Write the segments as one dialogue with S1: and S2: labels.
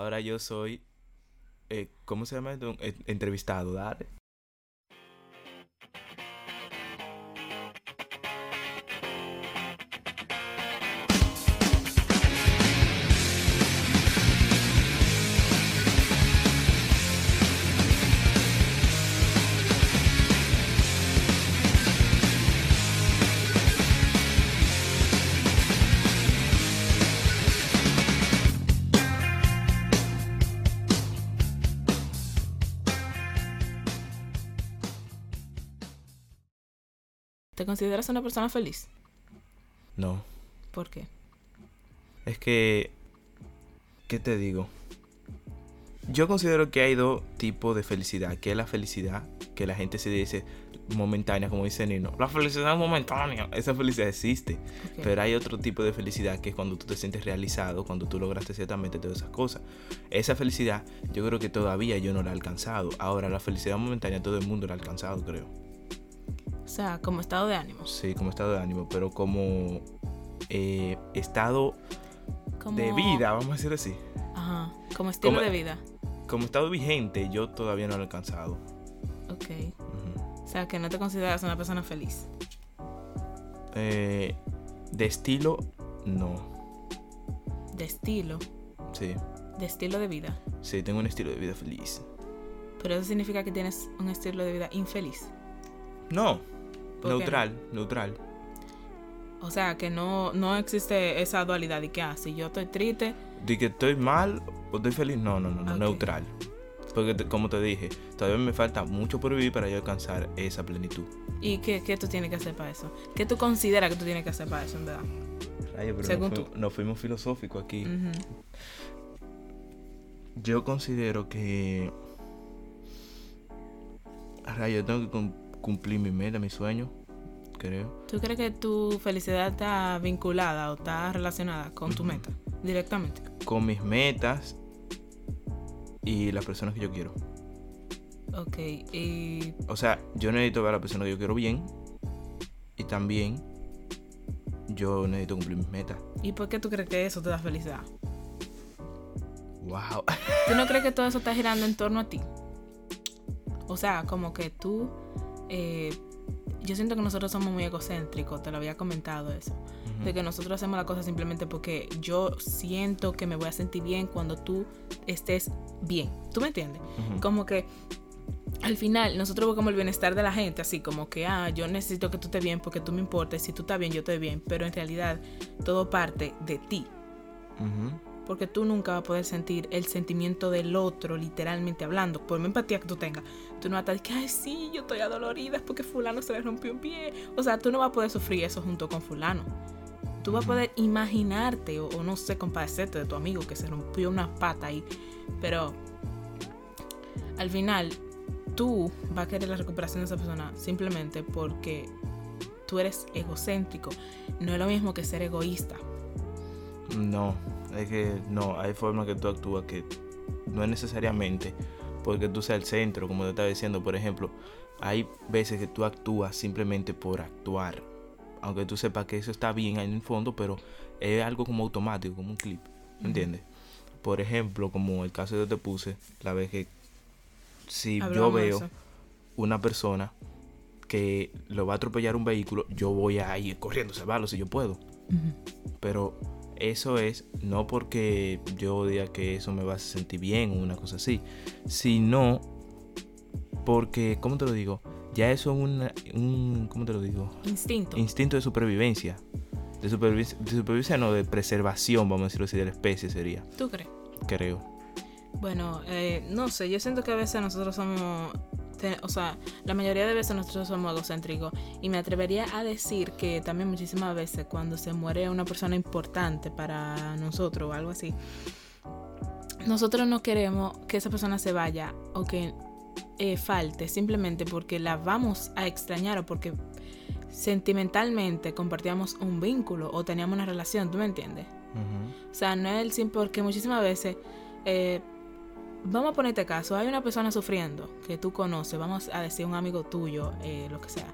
S1: Ahora yo soy, eh, ¿cómo se llama entrevistado, dale.
S2: Consideras una persona feliz?
S1: No,
S2: ¿Por qué?
S1: es que, ¿qué te digo? Yo considero que hay dos tipos de felicidad, que es la felicidad, que la gente se dice momentánea, como dice Nino. La felicidad es momentánea, esa felicidad existe. Pero hay otro tipo de felicidad que es cuando tú te sientes realizado, cuando tú lograste ciertamente todas esas cosas. Esa felicidad yo creo que todavía yo no la he alcanzado. Ahora la felicidad momentánea todo el mundo la ha alcanzado, creo.
S2: O sea, como estado de ánimo.
S1: Sí, como estado de ánimo, pero como eh, estado
S2: Como...
S1: de vida, vamos a decir así.
S2: Ajá. Como estilo
S1: Como-
S2: de vida.
S1: Como estado vigente yo todavía no lo he alcanzado.
S2: Ok. O sea, que no te consideras una persona feliz.
S1: Eh, de estilo, no.
S2: De estilo.
S1: Sí,
S2: De estilo de vida.
S1: sí, tengo un estilo de vida feliz.
S2: Pero eso significa que tienes un estilo de vida infeliz.
S1: No,
S2: ¿Por qué
S1: neutral, neutral.
S2: O sea, que no, no existe esa dualidad de que, ah, si yo estoy triste,
S1: De que estoy mal o estoy feliz, no, no, no, no neutral. Porque te- como te dije, todavía me falta mucho por vivir para yo alcanzar esa plenitud.
S2: ¿y qué, qué tú tienes que hacer para eso? ¿Qué tú consideras que tú tienes que hacer para eso, en verdad?
S1: Ay, pero
S2: Según
S1: nos,
S2: tú.
S1: fuimos, nos fuimos filosóficos aquí. Yo considero que. Ay, yo tengo que cum- cumplir mi meta, mi sueño, creo.
S2: ¿Tú crees que tu felicidad está vinculada o está relacionada con tu meta directamente?
S1: Con mis metas y las personas que yo quiero.
S2: Ok, y
S1: O sea, yo necesito ver a la persona que yo quiero bien. Y también yo necesito cumplir mis metas.
S2: ¿Y por qué tú crees que eso te da felicidad?
S1: Wow.
S2: ¿Tú no crees que todo eso está girando en torno a ti? O sea, como que tú... eh, yo siento que nosotros somos muy egocéntricos, te lo había comentado eso. De que nosotros hacemos la cosa simplemente porque yo siento que me voy a sentir bien cuando tú estés bien. ¿Tú me entiendes? Como que al final nosotros buscamos el bienestar de la gente, así como que, ah, yo necesito que tú estés bien porque tú me importas, si tú estás bien, yo estoy bien, pero en realidad todo parte de ti,
S1: Ujú.
S2: Porque tú nunca vas a poder sentir el sentimiento del otro, literalmente hablando, por más empatía que tú tengas, tú no vas a estar, que, ay, sí, yo estoy adolorida porque fulano se le rompió un pie, o sea, tú no vas a poder sufrir eso junto con fulano. Tú vas a poder imaginarte o, o no sé, compadecerte de tu amigo que se rompió una pata ahí, pero al final tú vas a querer la recuperación de esa persona simplemente porque tú eres egocéntrico. No es lo mismo que ser egoísta.
S1: No, es que no, hay formas que tú actúas que no es necesariamente porque tú seas el centro, como te estaba diciendo, por ejemplo, hay veces que tú actúas simplemente por actuar, aunque tú sepas que eso está bien ahí en el fondo, pero es algo como automático, como un clip, ¿me ¿entiendes? Por ejemplo, como el caso que yo te puse, la vez que si yo
S2: Hablamos
S1: veo
S2: eso.
S1: una persona que lo va a atropellar un vehículo, yo voy a ir corriendo a salvarlo si yo puedo. Pero eso es no porque yo diga que eso me va a sentir bien o una cosa así, sino porque, ¿cómo te lo digo? Ya eso es una- un, ¿cómo te lo digo?
S2: Instinto.
S1: Instinto de supervivencia. De supervivencia, de supervivencia no, de preservación, vamos a decirlo así, de la especie sería,
S2: ¿Tú crees?
S1: creo.
S2: Bueno, eh, no sé, yo siento que a veces nosotros somos, te- o sea, la mayoría de veces nosotros somos egocéntricos y me atrevería a decir que también muchísimas veces cuando se muere una persona importante para nosotros o algo así, nosotros no queremos que esa persona se vaya o que eh, falte simplemente porque la vamos a extrañar o porque sentimentalmente compartíamos un vínculo o teníamos una relación, ¿tú me entiendes? O sea, no es el simple, porque muchísimas veces, eh, vamos a ponerte caso, hay una persona sufriendo que tú conoces, vamos a decir un amigo tuyo, eh, lo que sea,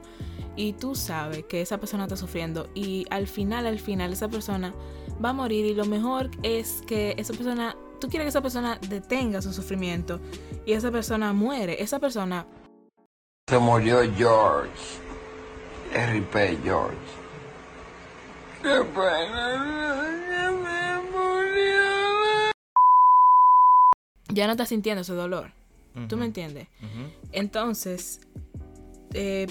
S2: y tú sabes que esa persona está sufriendo y al final, al final, esa persona va a morir y lo mejor es que esa persona, tú quieres que esa persona detenga su sufrimiento y esa persona muere. Esa persona
S3: Se murió George. R.P. George. Qué pena que me murió.
S2: Ya no está sintiendo ese dolor. ¿Tú me entiendes? Entonces, eh,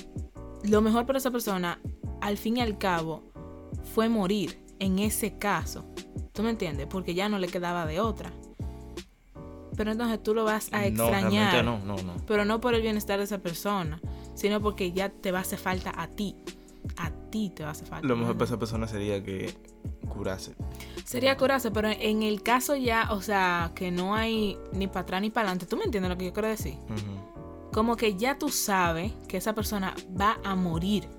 S2: lo mejor para esa persona, al fin y al cabo, fue morir en ese caso. ¿Tú me entiendes? Porque ya no le quedaba de otra. Pero entonces tú lo vas a
S1: No,
S2: extrañar.
S1: realmente no, no, no.
S2: Pero no por el bienestar de esa persona, sino porque ya te va a hacer falta a ti. Ti te hacer falta.
S1: Lo mejor para esa persona sería que curase.
S2: Sería curarse, pero en el caso ya, o sea, que no hay ni para atrás ni para adelante. ¿Tú me entiendes lo que yo quiero decir? Como que ya tú sabes que esa persona va a morir.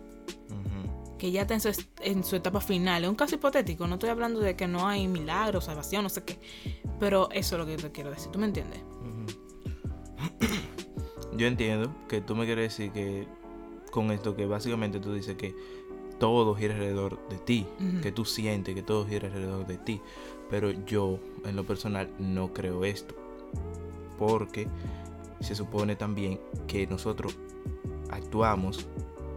S2: que ya está en su, est- en su etapa final. Es un caso hipotético, no estoy hablando de que no hay milagros, salvación, no sé qué. Pero eso es lo que yo te quiero decir, ¿tú me entiendes?
S1: Yo entiendo que tú me quieres decir que con esto que básicamente tú dices que todo gira alrededor de ti, que tú sientes que todo gira alrededor de ti, pero yo en lo personal no creo esto, porque se supone también que nosotros actuamos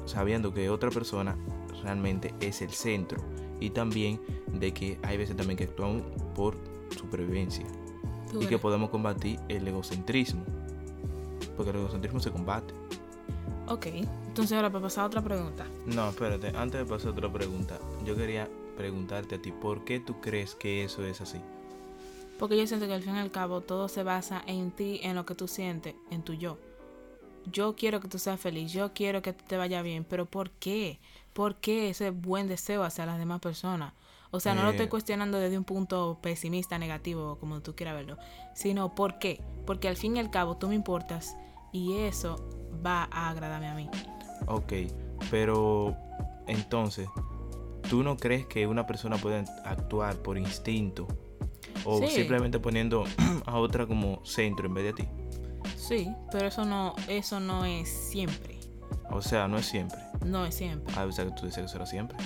S1: sabiendo que otra persona realmente es el centro. Y también de que hay veces también que actuamos por supervivencia.
S2: ¿Tú
S1: y que podemos combatir el egocentrismo. Porque el egocentrismo se combate.
S2: Ok, entonces ahora para pasar a otra pregunta.
S1: No, espérate, antes de pasar a otra pregunta, yo quería preguntarte a ti, ¿por qué tú crees que eso es así?
S2: Porque yo siento que al fin y al cabo todo se basa en ti, en lo que tú sientes, en tu yo. Yo quiero que tú seas feliz, yo quiero que te vaya bien, pero ¿por qué? ¿Por qué ese buen deseo hacia las demás personas? O sea, no lo
S1: Eh.
S2: estoy cuestionando desde un punto pesimista, negativo, como tú quieras verlo, sino ¿por qué? Porque al fin y al cabo tú me importas y eso va a agradarme a mí.
S1: Ok, pero entonces, ¿tú no crees que una persona puede actuar por instinto? O
S2: Sí.
S1: simplemente poniendo a otra como centro en vez de ti.
S2: Sí, pero eso no, eso no es siempre.
S1: O sea, no es siempre.
S2: No es siempre.
S1: Ah, o sea, que tú dices que eso era siempre.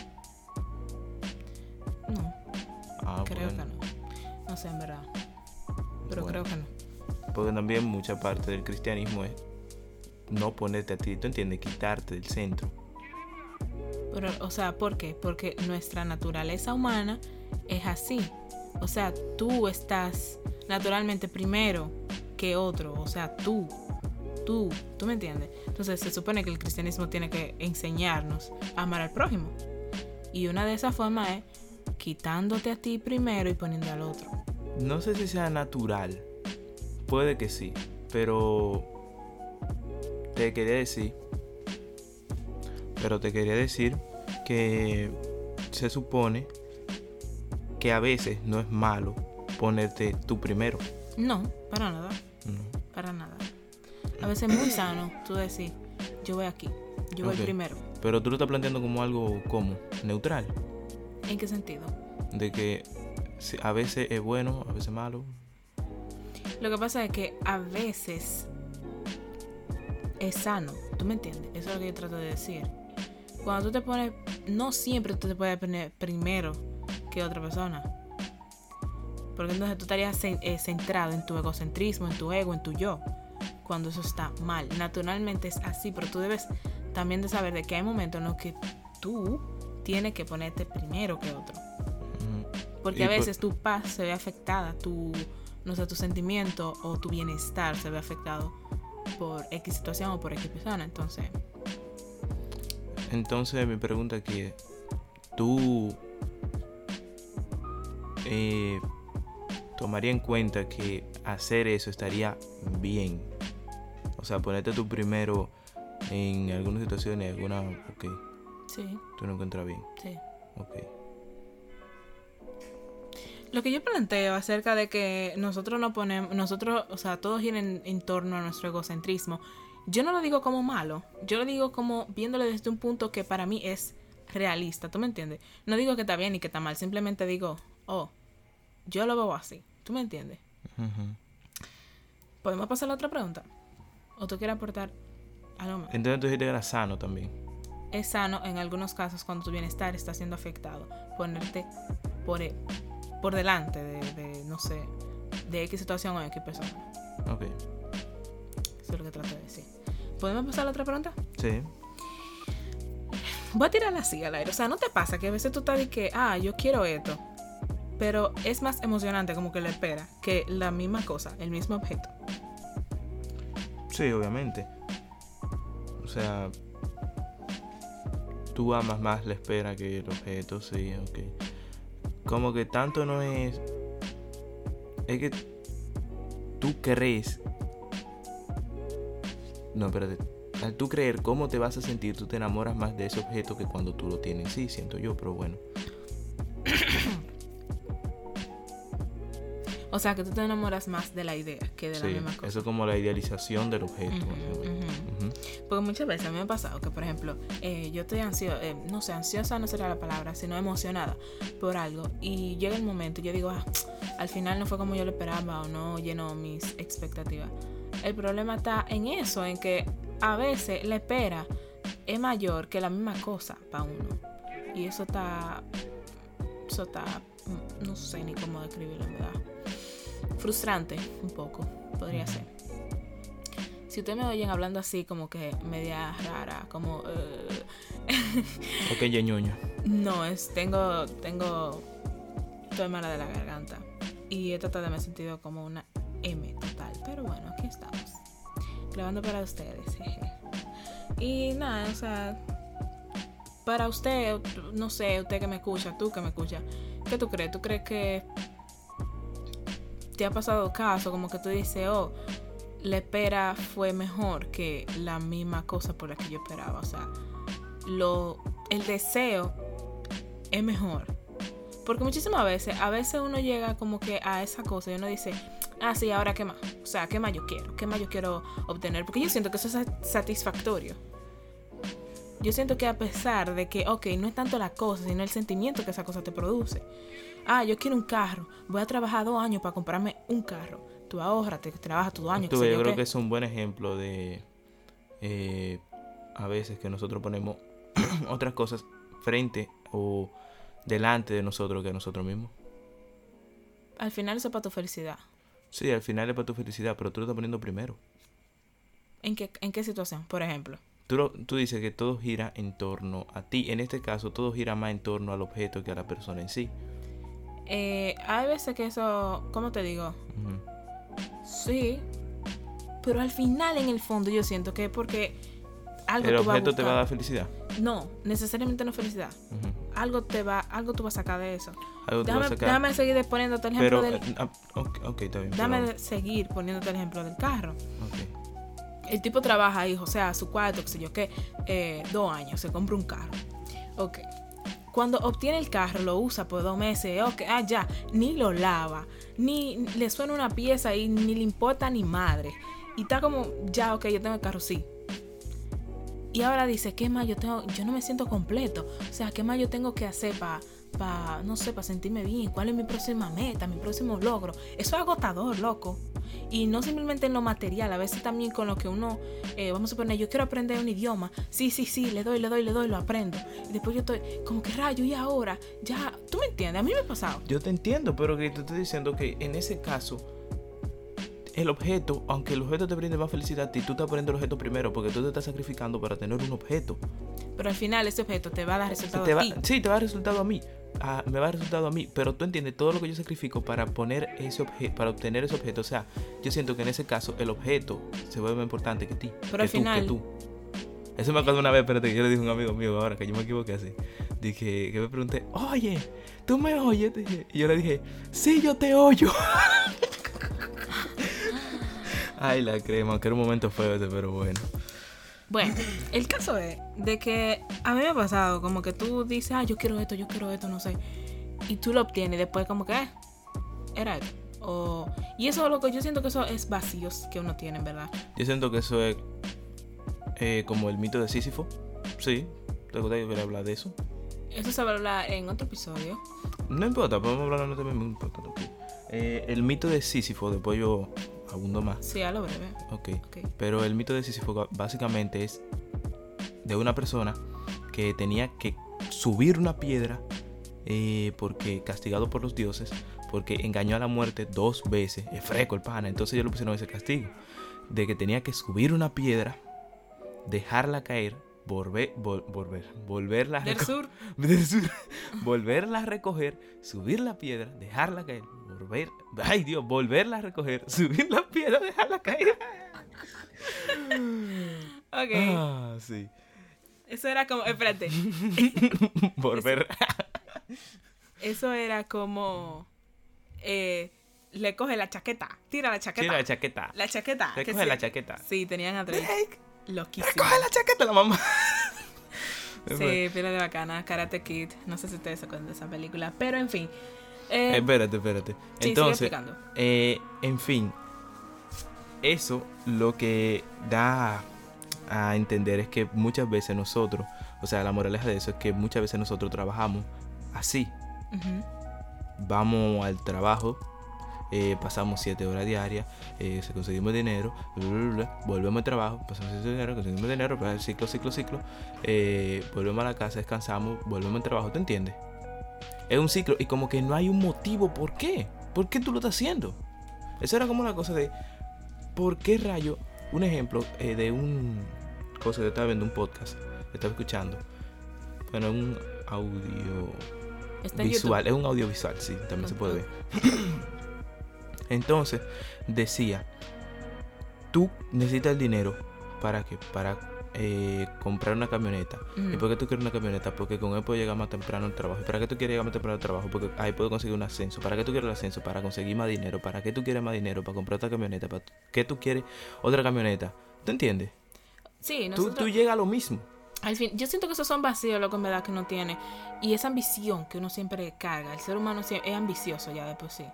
S2: No,
S1: Ah,
S2: creo
S1: bueno.
S2: que no. No sé, en verdad. Pero
S1: Bueno.
S2: creo que no.
S1: Porque también mucha parte del cristianismo es no ponerte a ti, ¿tú entiendes? Quitarte del centro.
S2: Pero, o sea, ¿por qué? Porque nuestra naturaleza humana es así. O sea, tú estás naturalmente primero que otro. O sea, tú. Tú. ¿Tú me entiendes? Entonces se supone que el cristianismo tiene que enseñarnos a amar al prójimo. Y una de esas formas es quitándote a ti primero y poniendo al otro.
S1: No sé si sea natural. Puede que sí. Pero te quería decir. Pero te quería decir que se supone que a veces no es malo ponerte tú primero.
S2: No, para nada.
S1: No.
S2: Para nada. A veces es muy sano tú decir, yo voy aquí, yo voy primero.
S1: Pero tú lo estás planteando como algo como neutral.
S2: ¿En qué sentido?
S1: De que a veces es bueno, a veces malo.
S2: Lo que pasa es que a veces es sano, ¿tú me entiendes? Eso es lo que yo trato de decir. Cuando tú te pones, no siempre tú te puedes poner primero que otra persona. Porque entonces tú estarías eh, centrado en tu egocentrismo, en tu ego, en tu yo. Cuando eso está mal. Naturalmente es así, pero tú debes también de saber de que hay momentos en los que tú tienes que ponerte primero que otro. Porque a veces tu paz se ve afectada, tu, no sé, tu sentimiento o tu bienestar se ve afectado por X situación o por X persona. Entonces,
S1: Entonces mi pregunta aquí es, ¿tú eh, tomaría en cuenta que hacer eso estaría bien? O sea, ponerte tú primero en algunas situaciones, alguna, ok,
S2: sí,
S1: tú no encuentras bien,
S2: sí.
S1: ok.
S2: Lo que yo planteo acerca de que nosotros no ponemos, nosotros, o sea, todos giran en torno a nuestro egocentrismo, yo no lo digo como malo, yo lo digo como viéndolo desde un punto que para mí es realista, ¿tú me entiendes? No digo que está bien y que está mal, simplemente digo, oh, yo lo veo así, ¿tú me entiendes? ¿Podemos pasar a la otra pregunta? ¿O tú quieres aportar algo más?
S1: Entonces tú dijiste que era sano también.
S2: es sano en algunos casos cuando tu bienestar está siendo afectado. Ponerte por, por delante de, de, no sé, de X situación o X persona.
S1: Ok.
S2: Eso es lo que trato de decir. ¿Podemos pasar a la otra pregunta?
S1: Sí.
S2: Voy a tirarla así al aire. O sea, ¿no te pasa que a veces tú estás de que, ah, yo quiero esto? Pero es más emocionante como que la espera que la misma cosa, el mismo objeto.
S1: Sí, obviamente. O sea, tú amas más la espera que el objeto, sí, ok. Como que tanto no es... Es que tú crees... No, espérate. Al tú creer cómo te vas a sentir, tú te enamoras más de ese objeto que cuando tú lo tienes. Sí, siento yo, pero bueno.
S2: O sea, que tú te enamoras más de la idea que de la misma cosa.
S1: eso es como la idealización del objeto.
S2: Ujú. Porque muchas veces me ha pasado que, por ejemplo, eh, yo estoy ansiosa, no sé, ansiosa no sería la palabra, sino emocionada por algo. Y llega el momento y yo digo, ah, al final no fue como yo lo esperaba o no llenó mis expectativas. El problema está en eso, en que a veces la espera es mayor que la misma cosa para uno. Y eso está, eso está, no sé ni cómo describirlo, en verdad. Frustrante, un poco, podría ser. Si ustedes me oyen hablando así, como que media rara, como. eh,
S1: Ok, ñoño.
S2: no, es. Tengo. Tengo. Estoy mala de la garganta. Y he tratado de me sentido como una M total. Pero bueno, aquí estamos. Grabando para ustedes. Y nada, o sea. Para usted, no sé, usted que me escucha, tú que me escucha, ¿qué tú crees? ¿Tú crees que te ha pasado caso como que tú dices, oh, la espera fue mejor que la misma cosa por la que yo esperaba. O sea, lo, el deseo es mejor. Porque muchísimas veces, a veces uno llega como que a esa cosa y uno dice, ah, sí, ahora qué más. O sea, ¿qué más yo quiero? ¿Qué más yo quiero obtener? Porque yo siento que eso es satisfactorio. Yo siento que a pesar de que, ok, no es tanto la cosa, sino el sentimiento que esa cosa te produce. Ah, yo quiero un carro. Voy a trabajar dos años para comprarme un carro. Tú ahorras, te trabajas tus dos años.
S1: Tú,
S2: sé
S1: yo creo
S2: qué.
S1: que es un buen ejemplo de eh, a veces que nosotros ponemos otras cosas frente o delante de nosotros que a nosotros mismos.
S2: Al final eso es para tu felicidad.
S1: Sí, al final es para tu felicidad, pero tú lo estás poniendo primero.
S2: ¿En qué, en qué situación? Por ejemplo.
S1: Tú, lo- tú dices que todo gira en torno a ti. En este caso, todo gira más en torno al objeto que a la persona en sí.
S2: Eh, hay veces que eso, ¿cómo te digo?
S1: Ujú.
S2: Sí. Pero al final, en el fondo, yo siento que es porque algo
S1: El
S2: tú vas a
S1: objeto te va a dar felicidad.
S2: No, necesariamente no felicidad. Algo te va, algo tú vas a sacar de eso.
S1: Algo te va
S2: Déjame,
S1: sacar.
S2: déjame seguir poniéndote el ejemplo
S1: pero,
S2: del.
S1: eh, ah, ok, ok, está bien.
S2: Déjame
S1: perdón.
S2: seguir poniéndote el ejemplo del carro. El tipo trabaja ahí, o sea, su cuarto, qué sé yo qué, eh, dos años, se compra un carro. Ok. Cuando obtiene el carro, lo usa por dos meses, ok, ah, ya, ni lo lava, ni le suena una pieza y ni le importa ni madre. Y está como, ya, ok, yo tengo el carro, sí. Y ahora dice, ¿qué más yo tengo? Yo no me siento completo. O sea, ¿qué más yo tengo que hacer para, pa, no sé, para sentirme bien? ¿Cuál es mi próxima meta, mi próximo logro? Eso es agotador, loco. Y no simplemente en lo material, a veces también con lo que uno, eh, vamos a suponer, yo quiero aprender un idioma. Sí, sí, sí, le doy, le doy, le doy, lo aprendo. Y después yo estoy, como que rayo, y ahora, ya, ¿tú me entiendes? A mí me ha pasado.
S1: Yo te entiendo, pero que te estoy diciendo que en ese caso, el objeto, aunque el objeto te brinde más felicidad a ti, tú estás poniendo el objeto primero porque tú te estás sacrificando para tener un objeto.
S2: Pero al final ese objeto te va a dar resultado
S1: Te
S2: a
S1: va-
S2: ti.
S1: sí, te va a dar resultado a mí. Ah, me va a dar resultado a mí. Pero tú entiendes todo lo que yo sacrifico para poner ese objeto, para obtener ese objeto. O sea, yo siento que en ese caso el objeto se vuelve más importante que ti.
S2: Pero
S1: que
S2: al
S1: tú,
S2: final-
S1: que tú. Eso me acuerdo una vez, espérate, que yo le dije a un amigo mío ahora que yo me equivoqué así. Dije, que me pregunté, oye, ¿tú me oyes? Y yo le dije, sí, yo te oyo. Ay, la crema, que era un momento feo ese, pero bueno.
S2: Bueno, el caso es de que a mí me ha pasado como que tú dices, ah, yo quiero esto, yo quiero esto, no sé. Y tú lo obtienes y después como que, eh, era esto. O, y eso es lo que yo siento que eso es vacíos que uno tiene, en verdad.
S1: Yo siento que eso es eh, como el mito de Sísifo. Sí, te gustaría que hablar de eso.
S2: Eso se va a hablar en otro episodio.
S1: No importa, podemos hablar en otro mismo. No importa. Eh, el mito de Sísifo, después yo abundo más.
S2: Sí, a lo breve.
S1: Ok.
S2: Ok.
S1: Pero el mito de Sísifo básicamente es de una persona que tenía que subir una piedra eh, porque castigado por los dioses, porque engañó a la muerte dos veces. Es freco el pana. Entonces ellos le pusieron ese castigo. De que tenía que subir una piedra, dejarla caer, volver, vol- volver, volverla a
S2: Del sur.
S1: del sur, volverla a recoger, subir la piedra, dejarla caer, volver, ay Dios, volverla a recoger, subir la piedra, dejarla caer.
S2: Ok.
S1: Ah, sí.
S2: Eso era como. Espérate.
S1: Volver.
S2: Eso era como. eh, le coge la chaqueta. Tira la chaqueta.
S1: Tira la chaqueta.
S2: La chaqueta. que
S1: Recoge
S2: sí.
S1: la chaqueta.
S2: Sí, tenían a Drake. Loquísimo.
S1: Recoge la chaqueta, la mamá.
S2: Sí, pila de bacana. Karate Kid. No sé si ustedes se acuerdan de esa película. Pero en fin. Eh,
S1: Espérate, espérate.
S2: sí,
S1: Entonces, eh, en fin, eso lo que da a entender es que muchas veces nosotros, o sea, la moraleja de eso es que muchas veces nosotros trabajamos así. Vamos al trabajo, eh, pasamos 7 horas diarias, eh, se conseguimos dinero, bla, bla, bla, volvemos al trabajo, pasamos 7 dinero, conseguimos dinero, pues, ciclo, ciclo, ciclo, eh, volvemos a la casa, descansamos, volvemos al trabajo, ¿tú entiendes? Es un ciclo y como que no hay un motivo por qué. ¿Por qué tú lo estás haciendo? Eso era como la cosa de, ¿por qué rayo? Un ejemplo eh, de un cosa que yo estaba viendo un podcast, estaba escuchando. Bueno, un audio visual, es un audiovisual, sí, también se puede ver. Entonces, decía, tú necesitas el dinero para que para eh, comprar una camioneta. ¿Y por qué tú quieres una camioneta? Porque con él puedo llegar más temprano al trabajo. ¿Y para qué tú quieres llegar más temprano al trabajo? Porque ahí puedo conseguir un ascenso. ¿Para qué tú quieres el ascenso? Para conseguir más dinero. ¿Para qué tú quieres más dinero? Para comprar otra camioneta. ¿Para qué tú quieres otra camioneta? ¿Tú entiendes?
S2: Sí,
S1: Tú,
S2: nosotros.
S1: tú llegas a lo mismo.
S2: Al fin, yo siento que esos son vacíos, lo que en verdad que uno tiene. Y esa ambición que uno siempre carga. El ser humano es ambicioso ya de por sí.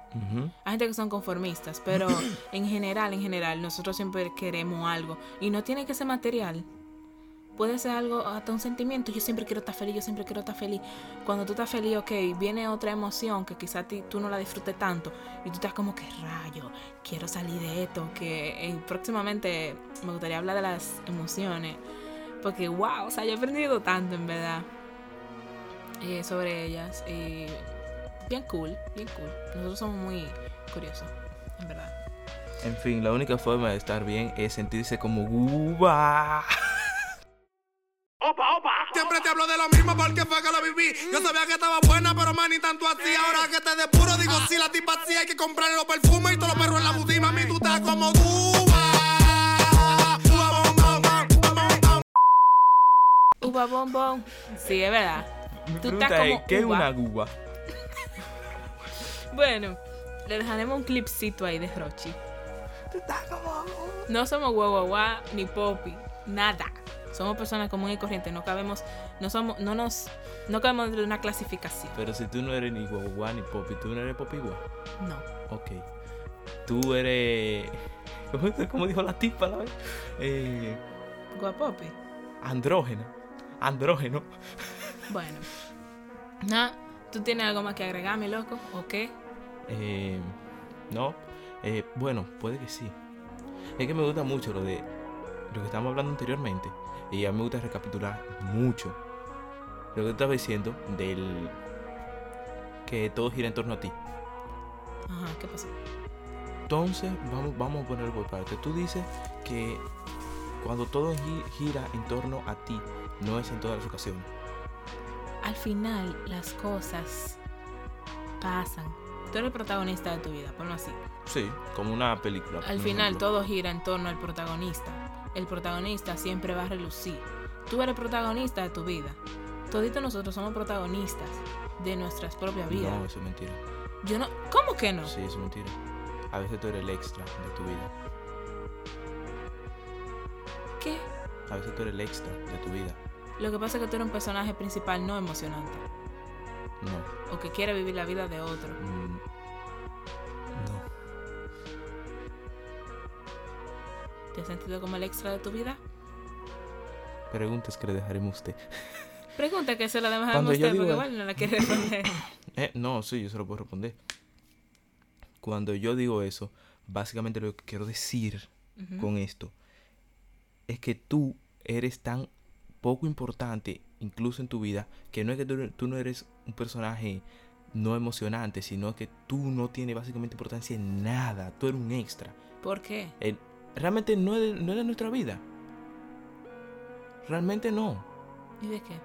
S2: Hay gente que son conformistas, pero en general, en general, nosotros siempre queremos algo. Y no tiene que ser material. Puede ser algo, hasta un sentimiento. Yo siempre quiero estar feliz, yo siempre quiero estar feliz. Cuando tú estás feliz, ok, viene otra emoción que quizás tú no la disfrutes tanto. Y tú estás como que rayo, quiero salir de esto. Que eh, próximamente me gustaría hablar de las emociones. Porque, wow, o sea, yo he aprendido tanto en verdad eh, sobre ellas. Y bien cool, bien cool. Nosotros somos muy curiosos, en verdad.
S1: En fin, la única forma de estar bien es sentirse como uva.
S4: Siempre te hablo de lo mismo porque fue que lo viví. Yo sabía que estaba buena, pero man, ni tanto así. Ahora que te depuro, digo, si la tipa así, hay que comprarle los perfumes y todos los perros en la boutique. Mami, tú estás como Cuba.
S2: Uva bombón. Sí, es verdad. Tú estás
S1: es,
S2: como
S1: ¿qué es una uva?
S2: Bueno, le dejaremos un clipcito ahí de Rochi.
S1: Tú estás como
S2: No somos guaguaguá ni popi, nada. Somos personas comunes y corrientes, no cabemos, no somos, no nos, no cabemos dentro de una clasificación.
S1: Pero si tú no eres ni guagua ni popi, tú no eres popi guau.
S2: No.
S1: Ok. Tú eres. ¿Cómo, dijo la tipa la vez? Eh,
S2: Guapopi.
S1: andrógena. Andrógeno.
S2: Bueno. Nada, ¿tú tienes algo más que agregar, mi loco? ¿O qué?
S1: Eh, no. Eh, bueno, puede que sí. Es que me gusta mucho lo de lo que estábamos hablando anteriormente. Y a mí me gusta recapitular mucho lo que estaba diciendo del que todo gira en torno a ti.
S2: Ajá, ¿qué pasó?
S1: Entonces, vamos, vamos a ponerlo por parte. Tú dices que cuando todo gi- gira en torno a ti, no es en todas las ocasiones.
S2: Al final, las cosas pasan. Tú eres el protagonista de tu vida, ponlo así.
S1: Sí, como una película.
S2: Al final
S1: ejemplo.
S2: todo gira en torno al protagonista. El protagonista siempre va a relucir. Tú eres protagonista de tu vida. Toditos nosotros somos protagonistas de nuestras propias vidas.
S1: No, eso es mentira.
S2: Yo no. ¿Cómo que no?
S1: Sí, eso es mentira. A veces tú eres el extra de tu vida.
S2: ¿Qué?
S1: A veces tú eres el extra de tu vida.
S2: Lo que pasa es que tú eres un personaje principal no emocionante.
S1: No.
S2: O que quiere vivir la vida de otro.
S1: Mm, No.
S2: ¿Te has sentido como el extra de tu vida?
S1: Preguntas que le dejaremos a usted.
S2: Pregunta que se la dejamos a usted porque igual no la quiere responder.
S1: Eh, no, sí, yo se lo puedo responder. Cuando yo digo eso, básicamente lo que quiero decir con esto es que tú eres tan poco importante, incluso en tu vida, que no es que tú, tú no eres un personaje no emocionante, sino que tú no tienes básicamente importancia en nada, tú eres un extra.
S2: ¿Por qué?
S1: Realmente no es, de, no es de nuestra vida. Realmente no.
S2: ¿Y de qué?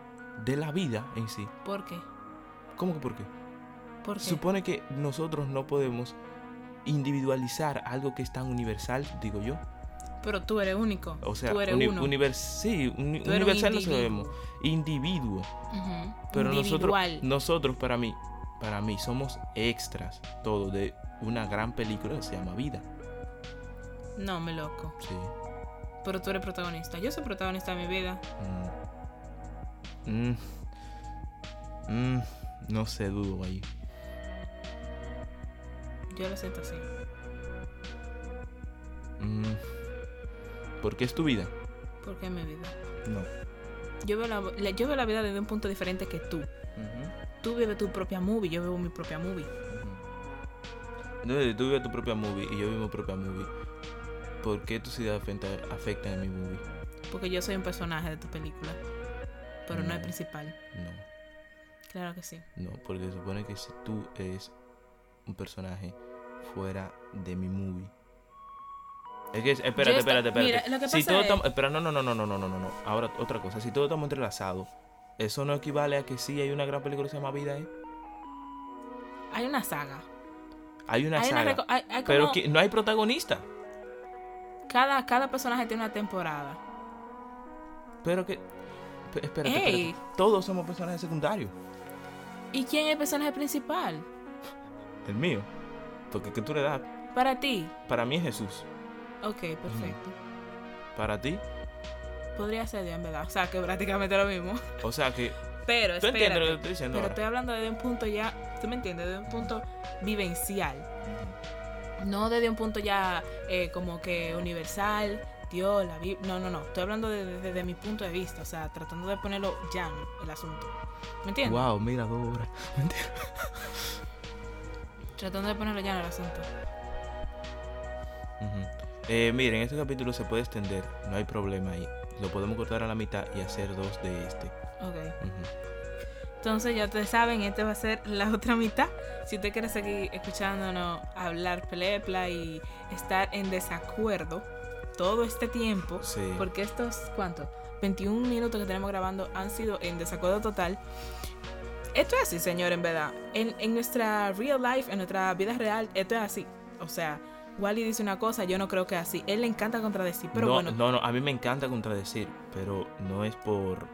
S1: De la vida en sí.
S2: ¿Por qué?
S1: ¿Cómo que por qué?
S2: ¿Por qué?
S1: Supone que nosotros no podemos individualizar algo que es tan universal, digo yo.
S2: Pero tú eres único.
S1: O sea,
S2: tú eres
S1: uni-
S2: uno.
S1: univers- sí, uni-
S2: Tú eres un
S1: universal no sabemos. Individuo. Pero nosotros, nosotros para mí, para mí somos extras, todo de una gran película que se llama Vida.
S2: No, me loco.
S1: Sí.
S2: Pero tú eres protagonista. Yo soy protagonista de mi vida.
S1: Mm. Mm. Mm. No sé, dudo ahí.
S2: Yo lo siento así.
S1: Mm. ¿Por qué es tu vida?
S2: Porque es mi vida.
S1: No.
S2: Yo veo, la, la- yo veo la vida desde un punto diferente que tú. Tú vives tu propia movie, yo vivo mi propia movie.
S1: Entonces, tú vives tu propia movie y yo vivo mi propia movie. ¿Por qué tus ideas afectan, afectan a mi movie?
S2: Porque yo soy un personaje de tu película. Pero no
S1: No.
S2: principal.
S1: No.
S2: Claro que sí.
S1: No, porque se supone que si tú eres un personaje fuera de mi movie. Es que, espérate, espérate, espérate.
S2: mira, lo que
S1: si todo
S2: es-
S1: espera, no, no, no, no, no, no, no, no, no. Ahora, otra cosa. Si todo estamos entrelazados, eso no equivale a que sí hay una gran película que se llama Vida, ¿eh?
S2: Hay una saga.
S1: Hay una
S2: hay una
S1: saga.
S2: reco- hay- hay
S1: pero que no hay protagonista.
S2: cada, cada personaje tiene una temporada.
S1: Pero que. Espérate,
S2: Ey.
S1: espérate. Todos somos personajes secundarios.
S2: ¿Y quién es el personaje principal?
S1: El mío. Porque que tú le das.
S2: Para ti.
S1: Para mí es Jesús.
S2: Ok, perfecto.
S1: Para ti.
S2: Podría ser Dios, en verdad. O sea, que prácticamente lo mismo.
S1: O sea que.
S2: Pero,
S1: ¿Tú entiendes lo que estoy diciendo
S2: Pero
S1: ahora?
S2: estoy hablando desde un punto ya, ¿tú me entiendes? Desde un punto vivencial. No desde un punto ya eh, como que universal, Dios, la Biblia. No, no, no. Estoy hablando desde, mi punto de vista. O sea, tratando de ponerlo llano el asunto. ¿Me entiendes?
S1: Wow, mira, dos horas.
S2: Tratando de ponerlo llano el asunto.
S1: Ujú. Eh, miren, este capítulo se puede extender, no hay problema ahí. Lo podemos cortar a la mitad y hacer dos de este.
S2: Ok. Entonces ya ustedes saben, esta va a ser la otra mitad. Si usted quiere seguir escuchándonos hablar pelepla y estar en desacuerdo todo este tiempo,
S1: Sí.
S2: porque estos, ¿cuántos? 21 minutos que tenemos grabando han sido en desacuerdo total. Esto es así, señor, en verdad. En, en nuestra real life, en nuestra vida real, esto es así. O sea, Wally dice una cosa, yo no creo que así. Él le encanta contradecir, pero
S1: no,
S2: bueno.
S1: no, no, a mí me encanta contradecir, pero no es por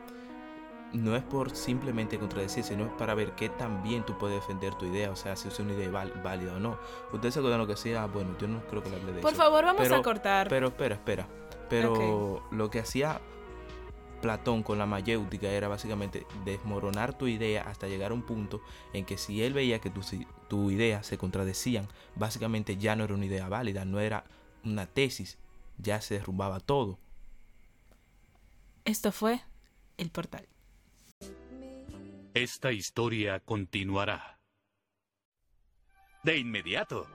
S1: no es por simplemente contradecir, sino es para ver qué tan bien tú puedes defender tu idea, o sea, si es una idea válida o no. Ustedes se acuerdan lo que hacía, bueno, yo no creo que le hable de
S2: Por
S1: eso.
S2: favor, vamos
S1: Pero-
S2: a cortar.
S1: Pero espera, espera. Pero lo que hacía Platón con la mayéutica era básicamente desmoronar tu idea hasta llegar a un punto en que si él veía que tu, tu idea se contradecían, básicamente ya no era una idea válida, no era una tesis, ya se derrumbaba todo.
S2: Esto fue El Portal.
S5: Esta historia continuará. De inmediato.